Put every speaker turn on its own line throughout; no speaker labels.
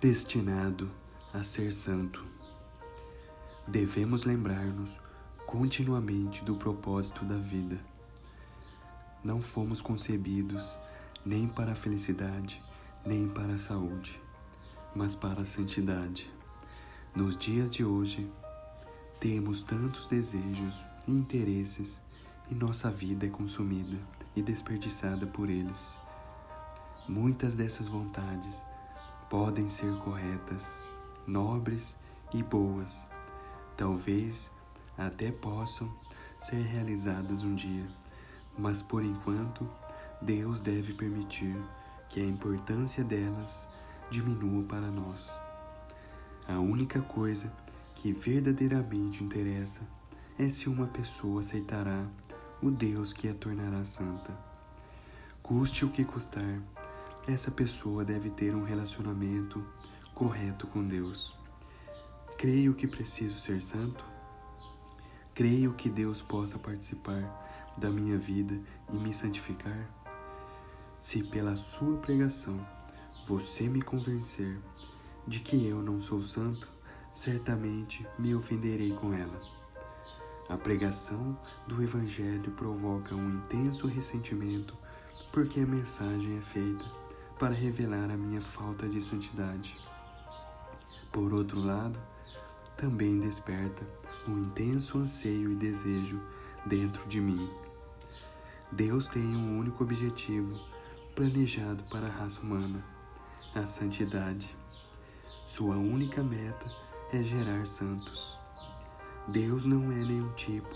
destinado a ser santo. Devemos lembrar-nos continuamente do propósito da vida. Não fomos concebidos nem para a felicidade, nem para a saúde, mas para a santidade. Nos dias de hoje, temos tantos desejos e interesses e nossa vida é consumida e desperdiçada por eles. Muitas dessas vontades podem ser corretas, nobres e boas. Talvez até possam ser realizadas um dia, mas por enquanto Deus deve permitir que a importância delas diminua para nós. A única coisa que verdadeiramente interessa é se uma pessoa aceitará o Deus que a tornará santa. Custe o que custar, essa pessoa deve ter um relacionamento correto com Deus. Creio que preciso ser santo? Creio que Deus possa participar da minha vida e me santificar? Se pela sua pregação você me convencer de que eu não sou santo, certamente me ofenderei com ela. A pregação do Evangelho provoca um intenso ressentimento porque a mensagem é feita para revelar a minha falta de santidade. Por outro lado, também desperta um intenso anseio e desejo dentro de mim. Deus tem um único objetivo planejado para a raça humana: a santidade. Sua única meta é gerar santos. Deus não é nenhum tipo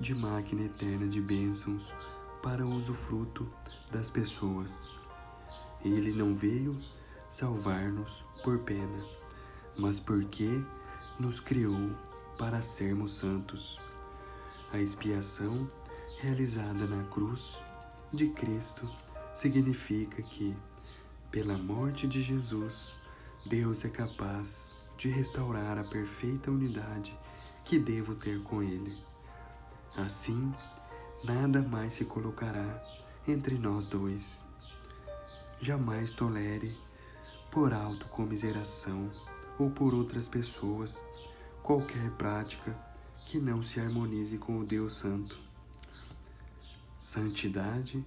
de máquina eterna de bênçãos para o usufruto das pessoas. Ele não veio salvar-nos por pena, mas porque nos criou para sermos santos. A expiação realizada na cruz de Cristo significa que, pela morte de Jesus, Deus é capaz de restaurar a perfeita unidade que devo ter com Ele. Assim, nada mais se colocará entre nós dois jamais tolere, por autocomiseração ou por outras pessoas, qualquer prática que não se harmonize com o Deus Santo. Santidade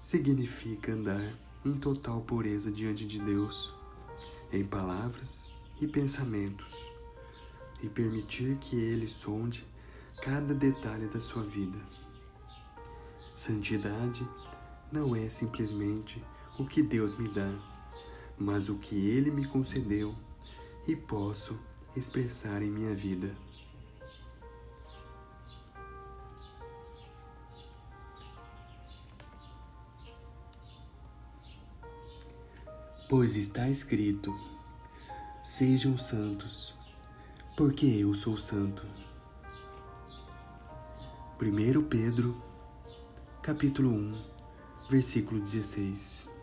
significa andar em total pureza diante de Deus, em palavras e pensamentos, e permitir que Ele sonde cada detalhe da sua vida. Santidade não é simplesmente o que Deus me dá, mas o que Ele me concedeu e posso expressar em minha vida. Pois está escrito: Sejam santos, porque eu sou santo. 1 Pedro, capítulo 1, versículo 16.